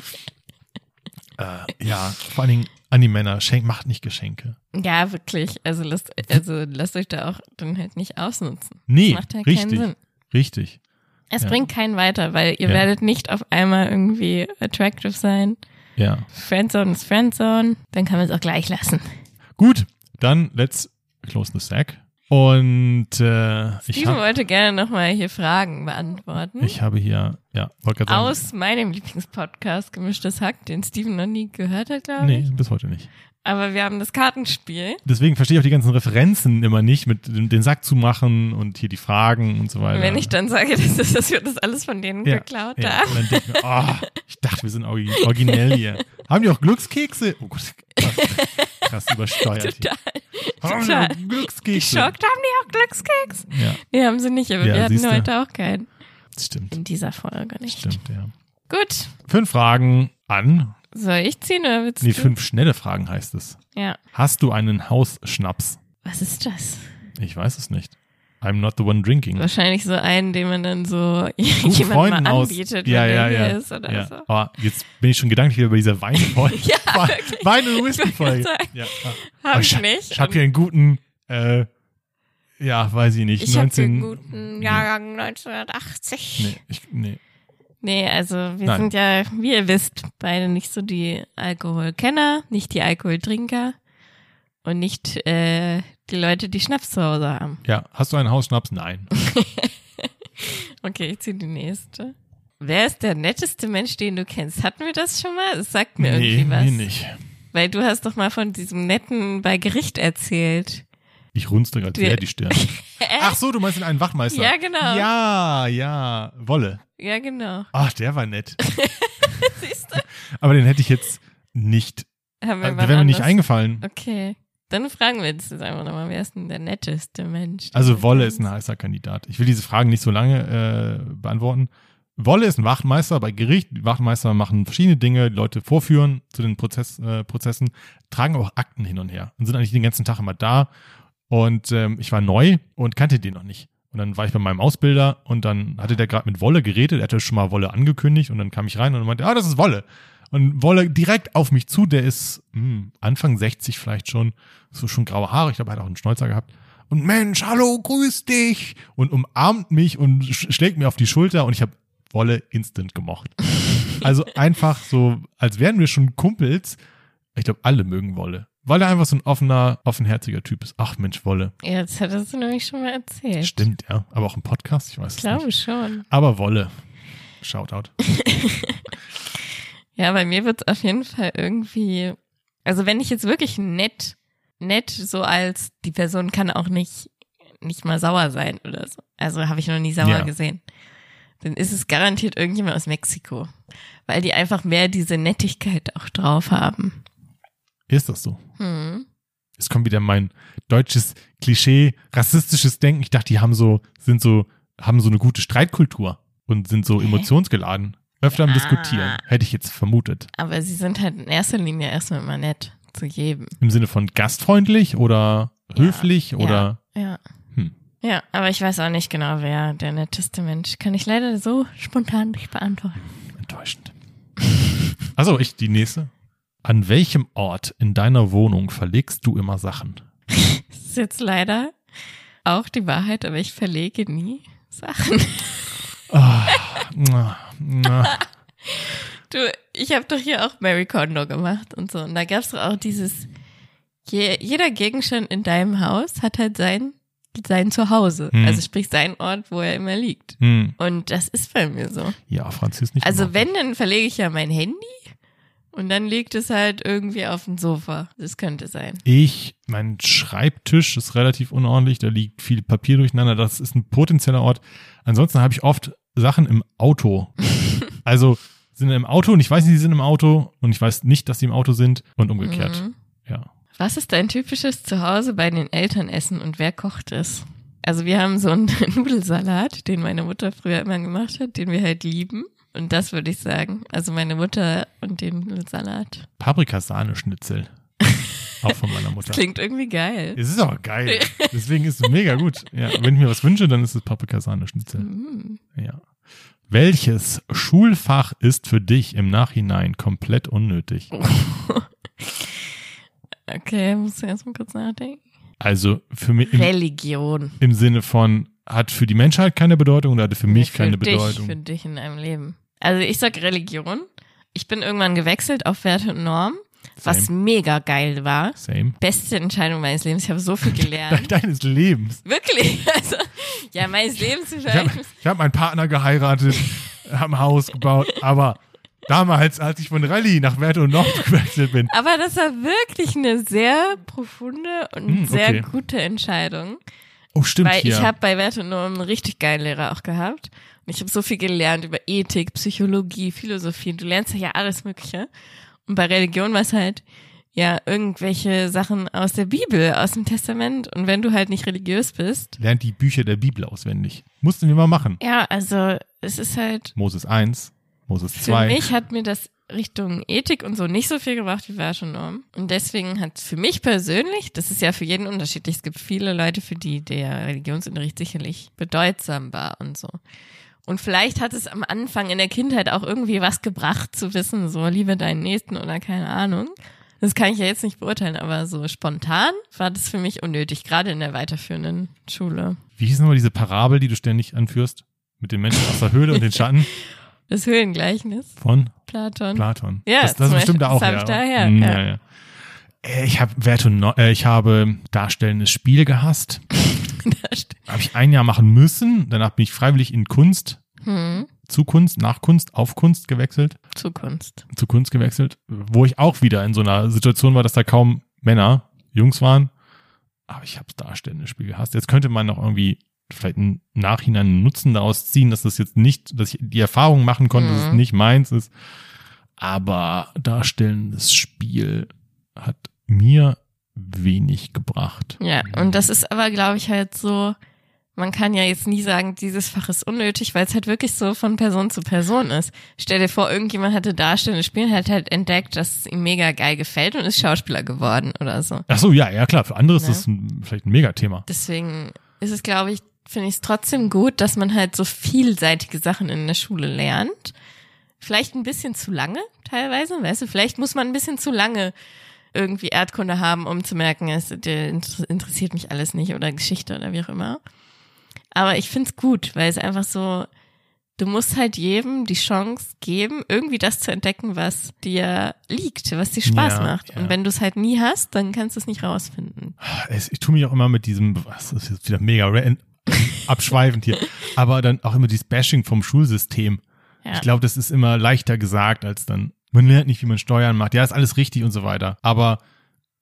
Äh, ja, vor allen Dingen an die Männer, schenkt, macht nicht Geschenke. Ja, wirklich. Also lasst, also lasst euch da auch dann halt nicht ausnutzen. Nee, Das macht ja keinen richtig, Sinn. richtig. Es Ja. bringt keinen weiter, weil ihr Ja. werdet nicht auf einmal irgendwie attractive sein. Ja. Friendzone ist Friendzone. Dann kann man es auch gleich lassen. Gut, dann let's close the sack. Und äh, ich, Steven hab, wollte gerne nochmal hier Fragen beantworten. ich habe hier, ja, sagen. aus meinem Lieblingspodcast Gemischtes Hack, den Steven noch nie gehört hat, glaube Nee, ich. bis heute nicht. Aber wir haben das Kartenspiel. Deswegen verstehe ich auch die ganzen Referenzen immer nicht, mit dem, den Sack zu machen und hier die Fragen und so weiter. Wenn ich dann sage, dass, das, dass wir das alles von denen ja, geklaut ja. haben. Und dann denke ich mir, oh, ich dachte, wir sind originell hier. Haben die auch Glückskekse? Oh Gott, krass, übersteuert Total. hier. Haben die total. auch Glückskekse? Geschockt haben die auch Glückskeks? Ja, Nee, haben sie nicht, aber Ja, wir hatten heute auch keinen. das stimmt. In dieser Folge nicht. Stimmt, ja. Gut. Fünf Fragen an. Soll ich ziehen oder willst Nee, du? fünf schnelle Fragen heißt es. Ja. Hast du einen Hausschnaps? Was ist das? Ich weiß es nicht. I'm not the one drinking. Wahrscheinlich so einen, den man dann so jemandem Freunden mal aus. anbietet, ja, wenn ja, ja. hier ist oder ja. so. Oh, jetzt bin ich schon gedanklich wieder bei dieser Weinfolge. Ja, Wein- wirklich. Wein- und Whisky-Folge. Ich Ja. ah. Hab Oh, ich hab- nicht. Ich habe hier einen guten, äh, ja, weiß ich nicht. Ich habe 19, den guten Jahrgang 1980. Nee, ich, nee. Nee, also wir Nein. sind ja, wie ihr wisst, beide nicht so die Alkoholkenner, nicht die Alkoholtrinker und nicht äh, die Leute, die Schnaps zu Hause haben. Ja, hast du einen Hausschnaps? Nein. Okay, ich ziehe die nächste. Wer ist der netteste Mensch, den du kennst? Hatten wir das schon mal? Es sagt mir nee, irgendwie was. nee, nicht. Weil du hast doch mal von diesem netten bei Gericht erzählt. Ich runzle gerade sehr die Stirn. Ach so, du meinst in einen Wachmeister. Ja, genau. Ja, ja, Wolle. Ja, genau. Ach, der war nett. Siehst du? Aber den hätte ich jetzt nicht, Haben wir der wäre mir nicht eingefallen. Okay. Dann fragen wir jetzt einfach nochmal, wer ist denn der netteste Mensch? Also Wolle ist ein heißer Kandidat. Ich will diese Fragen nicht so lange äh, beantworten. Wolle ist ein Wachtmeister bei Gericht. Wachtmeister machen verschiedene Dinge, Leute vorführen zu den Prozess, äh, Prozessen, tragen auch Akten hin und her und sind eigentlich den ganzen Tag immer da. Und ähm, ich war neu und kannte den noch nicht. Und dann war ich bei meinem Ausbilder und dann hatte der gerade mit Wolle geredet. Er hatte schon mal Wolle angekündigt und dann kam ich rein und meinte, ah, das ist Wolle. Und Wolle direkt auf mich zu, der ist hm, Anfang 60 vielleicht schon, so schon graue Haare, ich glaube, er hat auch einen Schnäuzer gehabt. Und Mensch, hallo, grüß dich. Und umarmt mich und sch schlägt mir auf die Schulter und ich habe Wolle instant gemocht. Also einfach so, als wären wir schon Kumpels. Ich glaube, alle mögen Wolle. Weil er einfach so ein offener, offenherziger Typ ist. Ach Mensch, Wolle. Ja, das hattest du nämlich schon mal erzählt. Stimmt, ja. Aber auch im Podcast, ich weiß Ich es nicht. glaube schon. Aber Wolle. Shoutout. Ja, bei mir wird's auf jeden Fall irgendwie, also wenn ich jetzt wirklich nett, nett so als die Person kann auch nicht, nicht mal sauer sein oder so. Also habe ich noch nie sauer Ja. gesehen. Dann ist es garantiert irgendjemand aus Mexiko. Weil die einfach mehr diese Nettigkeit auch drauf haben. Ist das so? Hm. Es kommt wieder mein deutsches Klischee, rassistisches Denken. Ich dachte, die haben so, sind so, haben so eine gute Streitkultur und sind so Hä? emotionsgeladen. Öfter am Ah. Diskutieren. Hätte ich jetzt vermutet. Aber sie sind halt in erster Linie erstmal immer nett zu jedem. Im Sinne von gastfreundlich oder Ja, höflich oder Ja. Hm. Ja, aber ich weiß auch nicht genau, wer der netteste Mensch. Kann ich leider so spontan nicht beantworten. enttäuschend. Also ich die nächste. An welchem Ort in deiner Wohnung verlegst du immer Sachen? Das ist jetzt leider auch die Wahrheit, aber ich verlege nie Sachen. Ah, na, na. Du, ich habe doch hier auch Mary Kondo gemacht und so. Und da gab's doch auch dieses, je, jeder Gegenstand in deinem Haus hat halt sein, sein Zuhause. Hm. Also sprich sein Ort, wo er immer liegt. Hm. Und das ist bei mir so. Ja, Franz ist nicht Also wenn, dann verlege ich ja mein Handy und dann liegt es halt irgendwie auf dem Sofa. Das könnte sein. Ich, mein Schreibtisch ist relativ unordentlich, da liegt viel Papier durcheinander, das ist ein potenzieller Ort. Ansonsten habe ich oft Sachen im Auto. also sind im Auto und ich weiß nicht, sie sind im Auto und ich weiß nicht, dass sie im Auto sind und umgekehrt. Mhm. Ja. Was ist dein typisches Zuhause bei den Eltern essen und wer kocht es? Also wir haben so einen Nudelsalat, den meine Mutter früher immer gemacht hat, den wir halt lieben. Und das würde ich sagen. Also meine Mutter und den Nudelsalat. Paprikasahne-Schnitzel. Auch von meiner Mutter. Klingt irgendwie geil. Es ist aber geil. Deswegen ist es mega gut. Ja, wenn ich mir was wünsche, dann ist es Paprikasahne-Schnitzel. Mm. Ja. Welches Schulfach ist für dich im Nachhinein komplett unnötig? Okay, muss ich erstmal kurz nachdenken. Also für mich im, Religion. im Sinne von, hat für die Menschheit keine Bedeutung oder hatte für mich keine für dich, Bedeutung? Für dich in deinem Leben. Also ich sag Religion, Ich bin irgendwann gewechselt auf Werte und Norm, was Same. mega geil war. Same. Beste Entscheidung meines Lebens. Ich habe so viel gelernt. Deines Lebens. Wirklich? Also, ja, meines Lebens Ich habe ich hab meinen Partner geheiratet, habe ein Haus gebaut, aber damals, als ich von Rallye nach Werte und Nord gewechselt bin, Aber das war wirklich eine sehr profunde und Hm, sehr okay. gute Entscheidung. oh stimmt Weil hier. ich habe bei Werte und Norm einen richtig geilen Lehrer auch gehabt. Ich habe so viel gelernt über Ethik, Psychologie, Philosophie. Du lernst ja alles Mögliche. Und bei Religion war es halt ja irgendwelche Sachen aus der Bibel, aus dem Testament. Und wenn du halt nicht religiös bist, Lernt die Bücher der Bibel auswendig. Mussten wir mal machen. ja, also es ist halt Moses 1, Moses Für 2. mich hat mir das Richtung Ethik und so nicht so viel gebracht wie Werte und Norm. Und deswegen hat für mich persönlich, das ist ja für jeden unterschiedlich, es gibt viele Leute, für die der Religionsunterricht sicherlich bedeutsam war und so. Und vielleicht hat es am Anfang in der Kindheit auch irgendwie was gebracht zu wissen, so liebe deinen Nächsten oder keine Ahnung. Das kann ich ja jetzt nicht beurteilen, aber so spontan war das für mich unnötig, gerade in der weiterführenden Schule. Wie hieß nochmal diese Parabel, die du ständig anführst? Mit den Menschen aus der Höhle und den Schatten Das Höhlengleichnis, von Platon. Platon. Ja, das, das bestimmt Beispiel, auch. das hab ja. ich daher, Hm, ja. ja, ja. Äh, Ich und Nord, äh, ich habe darstellendes Spiel gehasst. Habe ich ein Jahr machen müssen. Danach bin ich freiwillig in Kunst, Hm, zu Kunst, nach Kunst, auf Kunst gewechselt. Zukunft. zu Kunst gewechselt, wo ich auch wieder in so einer Situation war, dass da kaum Männer, Jungs waren. Aber ich habe das darstellende Spiel gehasst. Jetzt könnte man noch irgendwie vielleicht im Nachhinein einen Nutzen daraus ziehen, dass das jetzt nicht, dass ich die Erfahrung machen konnte, dass es Mhm. nicht meins ist. Aber darstellendes Spiel hat mir wenig gebracht. Ja, und das ist aber, glaube ich, halt so, man kann ja jetzt nie sagen, dieses Fach ist unnötig, weil es halt wirklich so von Person zu Person ist. Stell dir vor, irgendjemand hatte darstellendes Spielen, hat halt entdeckt, dass es ihm mega geil gefällt und ist Schauspieler geworden oder so. Ach so, ja, ja klar. Für andere ist Ne? das ein, vielleicht ein Megathema. Deswegen ist es, glaube ich, finde ich es trotzdem gut, dass man halt so vielseitige Sachen in der Schule lernt. Vielleicht ein bisschen zu lange teilweise, weißt du, vielleicht muss man ein bisschen zu lange irgendwie Erdkunde haben, um zu merken, es interessiert mich alles nicht oder Geschichte oder wie auch immer. Aber ich find's gut, weil es einfach so, du musst halt jedem die Chance geben, irgendwie das zu entdecken, was dir liegt, was dir Spaß Ja, macht. ja. Und wenn du es halt nie hast, dann kannst du es nicht rausfinden. Es, ich tue mich auch immer mit diesem, was ist jetzt wieder mega abschweifend hier, aber dann auch immer dieses Bashing vom Schulsystem. Ja. Ich glaube, das ist immer leichter gesagt als dann, man lernt nicht, wie man Steuern macht. Ja, ist alles richtig und so weiter. Aber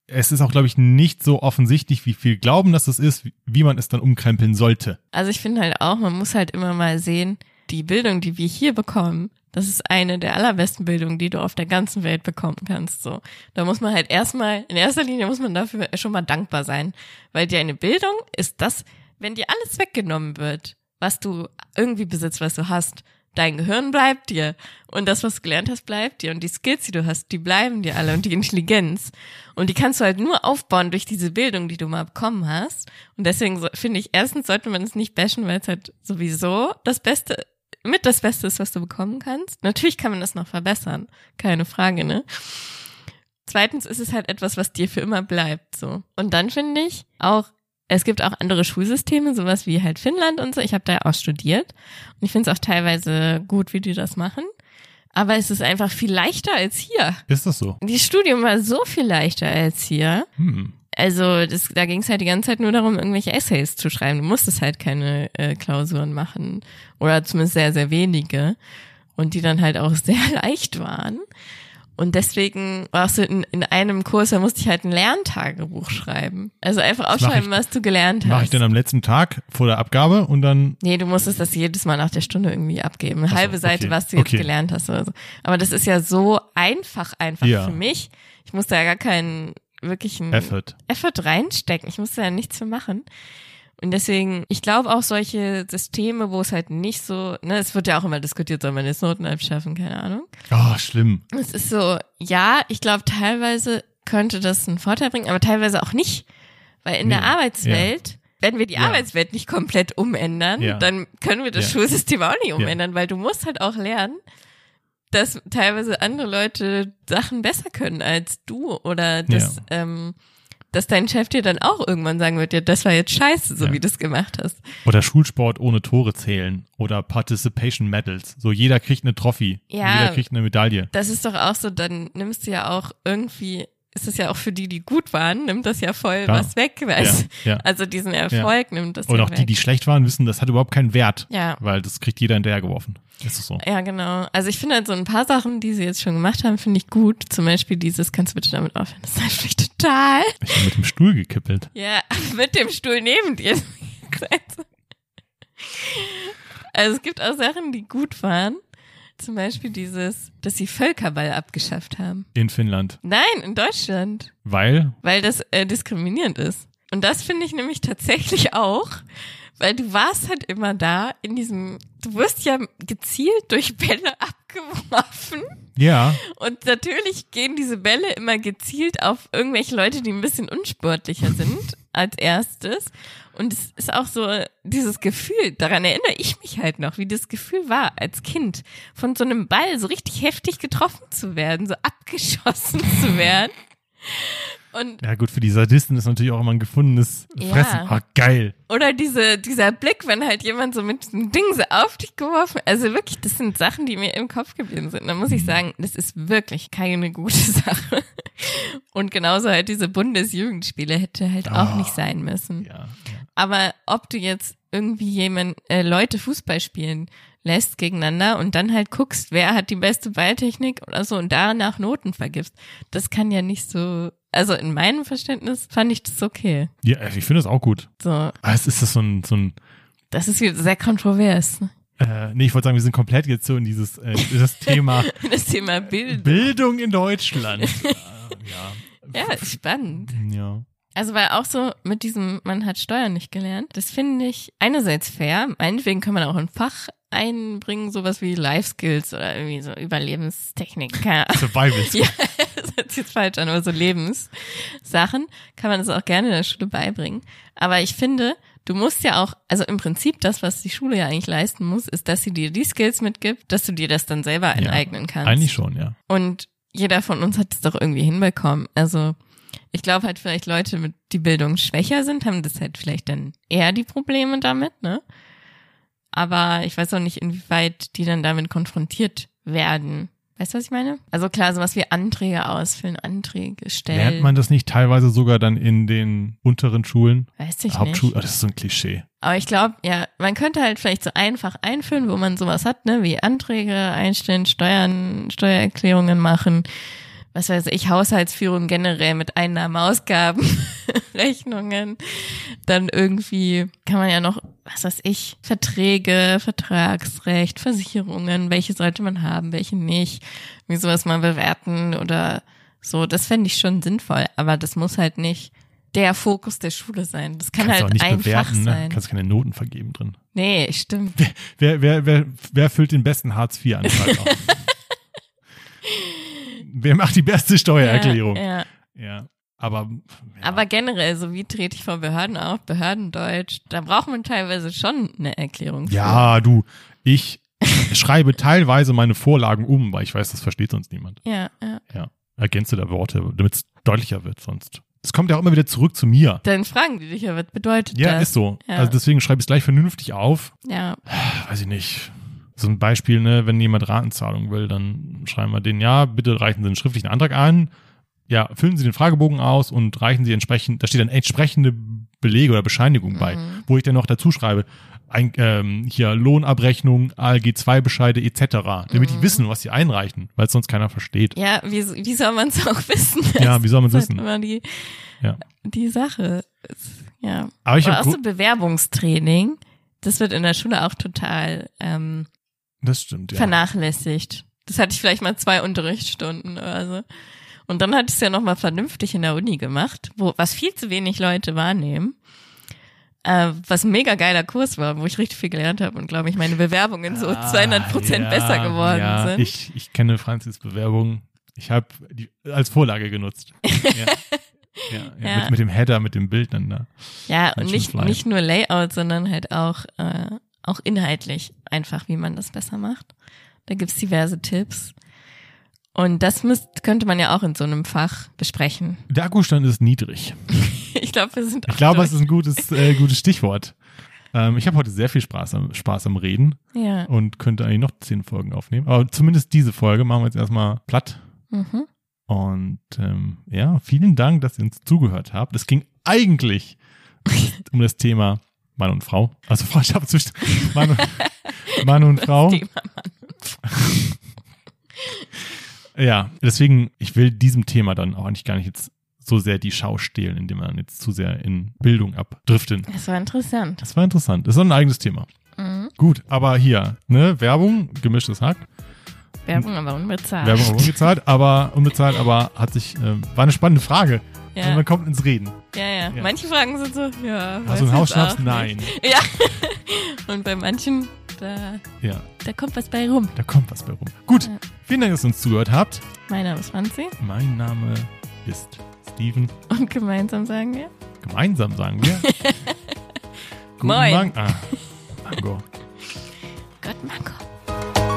es ist auch, glaube ich, nicht so offensichtlich, wie viel Glauben das es ist, wie man es dann umkrempeln sollte. Also ich finde halt auch, man muss halt immer mal sehen, die Bildung, die wir hier bekommen, das ist eine der allerbesten Bildungen, die du auf der ganzen Welt bekommen kannst. So, da muss man halt erstmal, in erster Linie muss man dafür schon mal dankbar sein, weil dir eine Bildung ist das, wenn dir alles weggenommen wird, was du irgendwie besitzt, was du hast, dein Gehirn bleibt dir und das, was du gelernt hast, bleibt dir und die Skills, die du hast, die bleiben dir alle und die Intelligenz und die kannst du halt nur aufbauen durch diese Bildung, die du mal bekommen hast und deswegen so, finde ich, erstens sollte man es nicht bashen, weil es halt sowieso das Beste, mit das Beste ist, was du bekommen kannst. Natürlich kann man das noch verbessern, keine Frage, ne? Zweitens ist es halt etwas, was dir für immer bleibt, so. Und dann finde ich auch, es gibt auch andere Schulsysteme, sowas wie halt Finnland und so. Ich habe da auch studiert und ich finde es auch teilweise gut, wie die das machen. Aber es ist einfach viel leichter als hier. Ist das so? Die Studium war so viel leichter als hier. Hm. Also das, da ging es halt die ganze Zeit nur darum, irgendwelche Essays zu schreiben. Du musstest halt keine äh, Klausuren machen oder zumindest sehr, sehr wenige und die dann halt auch sehr leicht waren. Und deswegen warst du in, in einem Kurs, da musste ich halt ein Lerntagebuch schreiben. Also einfach mach aufschreiben, ich- was du gelernt hast. Mache ich dann am letzten Tag vor der Abgabe und dann, Nee, du musstest das jedes Mal nach der Stunde irgendwie abgeben. Eine so, halbe Seite, okay, was du jetzt okay. gelernt hast oder so. Aber das ist ja so einfach, einfach Ja. für mich. Ich musste ja gar keinen wirklichen Effort. Effort reinstecken. Ich musste ja nichts für machen. Und deswegen, ich glaube auch solche Systeme, wo es halt nicht so, ne, es wird ja auch immer diskutiert, soll man jetzt Noten abschaffen, keine Ahnung. Oh, schlimm. Es ist so, ja, ich glaube, teilweise könnte das einen Vorteil bringen, aber teilweise auch nicht. Weil in Nee, der Arbeitswelt, wenn wir die Ja. Arbeitswelt nicht komplett umändern, Ja. dann können wir das Ja. Schulsystem auch nicht umändern, weil du musst halt auch lernen, dass teilweise andere Leute Sachen besser können als du oder dass, ähm, dass dein Chef dir dann auch irgendwann sagen wird, ja, das war jetzt scheiße, so Ja. wie du es gemacht hast. Oder Schulsport ohne Tore zählen. Oder Participation Medals. So jeder kriegt eine Trophy. Ja. Jeder kriegt eine Medaille. Das ist doch auch so, dann nimmst du ja auch irgendwie, ist es ja auch für die, die gut waren, nimmt das ja voll Klar. was weg, Ja, ja. Also diesen Erfolg nimmt das Und ja auch weg. die, die schlecht waren, wissen, das hat überhaupt keinen Wert. Ja. Weil das kriegt jeder hinterher geworfen. Ist es so. Ja, genau. Also ich finde halt so ein paar Sachen, die sie jetzt schon gemacht haben, finde ich gut. Zum Beispiel dieses, kannst du bitte damit aufhören? Das ist einfach total. Ich bin mit dem Stuhl gekippelt. Ja, mit dem Stuhl neben dir. Also es gibt auch Sachen, die gut waren. Zum Beispiel dieses, dass sie Völkerball abgeschafft haben. In Finnland. Nein, in Deutschland. Weil, Weil das äh, diskriminierend ist. Und das finde ich nämlich tatsächlich auch, weil du warst halt immer da in diesem, du wirst ja gezielt durch Bälle abgeworfen. ja, Und natürlich gehen diese Bälle immer gezielt auf irgendwelche Leute, die ein bisschen unsportlicher sind als erstes. Und es ist auch so dieses Gefühl, daran erinnere ich mich halt noch, wie das Gefühl war als Kind, von so einem Ball so richtig heftig getroffen zu werden, so abgeschossen zu werden. Und ja gut, für die Sadisten ist natürlich auch immer ein gefundenes Ja. Fressen. Ah, geil. Oder diese, dieser Blick, wenn halt jemand so mit diesem Ding so auf dich geworfen, also wirklich, das sind Sachen, die mir im Kopf geblieben sind. Da muss ich sagen, das ist wirklich keine gute Sache. Und genauso halt diese Bundesjugendspiele hätte halt auch Oh. nicht sein müssen. Ja, ja. Aber ob du jetzt irgendwie jemand, äh, Leute Fußball spielen lässt gegeneinander und dann halt guckst, wer hat die beste Balltechnik oder so und danach Noten vergibst, das kann ja nicht so, also in meinem Verständnis fand ich das okay. ja ich finde das auch gut. So, Aber es ist das so ein, so ein das ist sehr kontrovers. ne? äh, nee, ich wollte sagen, wir sind komplett jetzt so in dieses, äh, das Thema Das Thema Bild. Bildung in Deutschland. Äh, ja. Ja, spannend. Ja. Also weil auch so mit diesem, man hat Steuern nicht gelernt, das finde ich einerseits fair. Meinetwegen kann man auch ein Fach einbringen, sowas wie Life Skills oder irgendwie so Überlebenstechnik. Survival. Ja, das hört sich jetzt falsch an, aber so Lebenssachen kann man das auch gerne in der Schule beibringen. Aber ich finde, du musst ja auch, also im Prinzip das, was die Schule ja eigentlich leisten muss, ist, dass sie dir die Skills mitgibt, dass du dir das dann selber aneignen kannst. Eigentlich schon, ja. Und jeder von uns hat es doch irgendwie hinbekommen. Also ich glaube halt vielleicht Leute, mit die Bildung schwächer sind, haben das halt vielleicht dann eher die Probleme damit, ne? Aber ich weiß auch nicht, inwieweit die dann damit konfrontiert werden. Weißt du, was ich meine? Also klar, sowas wie Anträge ausfüllen, Anträge stellen. Lernt man das nicht teilweise sogar dann in den unteren Schulen? Weiß ich Hauptschule? nicht. Oh, das ist so ein Klischee. Aber ich glaube, ja, man könnte halt vielleicht so einfach einführen, wo man sowas hat, ne, wie Anträge einstellen, Steuern, Steuererklärungen machen, was weiß ich, Haushaltsführung generell mit Einnahmen, Ausgaben, Rechnungen. Dann irgendwie kann man ja noch, was weiß ich, Verträge, Vertragsrecht, Versicherungen, welche sollte man haben, welche nicht, wie sowas mal bewerten oder so. Das fände ich schon sinnvoll, aber das muss halt nicht der Fokus der Schule sein. Das kann Kannst halt auch nicht ein bewerten, ne? sein. Kannst keine Noten vergeben drin. Nee, stimmt. Wer, wer, wer, wer füllt den besten Hartz-IV-Antrag aus? wer macht die beste Steuererklärung? Ja, ja. Ja. Aber, ja. Aber generell, so wie trete ich vor Behörden auf, Behördendeutsch, da braucht man teilweise schon eine Erklärung. für. ja, du, ich schreibe teilweise meine Vorlagen um, weil ich weiß, das versteht sonst niemand. Ja, ja. Ja. Ergänze da Worte, damit es deutlicher wird sonst. Es kommt ja auch immer wieder zurück zu mir. Dann fragen die dich ja, was bedeutet Ja, das? ist so. Ja. Also deswegen schreibe ich es gleich vernünftig auf. Ja, Weiß ich nicht. So ein Beispiel, ne, wenn jemand Ratenzahlung will, dann schreiben wir den, ja, bitte reichen Sie einen schriftlichen Antrag ein. Ja, füllen Sie den Fragebogen aus und reichen Sie entsprechend, da steht dann entsprechende Belege oder Bescheinigung bei, Mhm. wo ich dann noch dazu schreibe, ein, ähm, hier Lohnabrechnung, ALG-2-Bescheide etc., damit die wissen, was sie einreichen, weil es sonst keiner versteht. ja, wie, wie soll man es auch wissen? Ja, wie soll man es wissen? immer die, Ja. die Sache. Ja. Aber ich habe auch so Bewerbungstraining, das wird in der Schule auch total ähm, das stimmt, ja. vernachlässigt. Das hatte ich vielleicht mal zwei Unterrichtsstunden oder so. Und dann hatte ich es ja nochmal vernünftig in der Uni gemacht, wo was viel zu wenig Leute wahrnehmen. Äh, was ein mega geiler Kurs war, wo ich richtig viel gelernt habe und glaube ich meine Bewerbungen so 200 Prozent Ah, besser geworden ja. sind. Ich, ich kenne Franzis Bewerbung. Ich habe die als Vorlage genutzt. Ja. Ja, ja, Ja. Mit, mit dem Header, mit dem Bild dann da. ja, und nicht, nicht nur Layout, sondern halt auch, äh, auch inhaltlich einfach, wie man das besser macht. Da gibt's diverse Tipps. Und das müsst, könnte man ja auch in so einem Fach besprechen. Der Akkustand ist niedrig. ich glaube, wir sind auch Ich glaube, es ist ein gutes, äh, gutes Stichwort. Ähm, ich habe heute sehr viel Spaß am, Spaß am Reden Ja. und könnte eigentlich noch zehn Folgen aufnehmen. Aber zumindest diese Folge machen wir jetzt erstmal platt. Mhm. Und ähm, ja, vielen Dank, dass ihr uns zugehört habt. Es ging eigentlich um das Thema Mann und Frau. Also Freundschaft zwischen Mann und, Mann und Frau. Thema. Ja, deswegen, ich will diesem Thema dann auch eigentlich gar nicht jetzt so sehr die Schau stehlen, indem man jetzt zu sehr in Bildung abdriften. Das war interessant. Das war interessant. Das ist ein eigenes Thema. Mhm. Gut, aber hier, ne, Werbung, gemischtes Hack. Werbung aber unbezahlt. Werbung aber unbezahlt, aber unbezahlt, aber hat sich, äh, war eine spannende Frage. Ja. man kommt ins Reden. ja, ja, Ja. Manche Fragen sind so, ja. Hast du einen jetzt Hausschnaps? Nein. Ja. Und bei manchen, da, Ja, da kommt was bei rum. da kommt was bei rum. Gut, Ja. vielen Dank, dass ihr uns zugehört habt. Mein Name ist Franzi Mein Name ist Steven. und gemeinsam sagen wir Gemeinsam sagen wir. Guten Moin. Morgen. Ah, Mango. Gott Mango.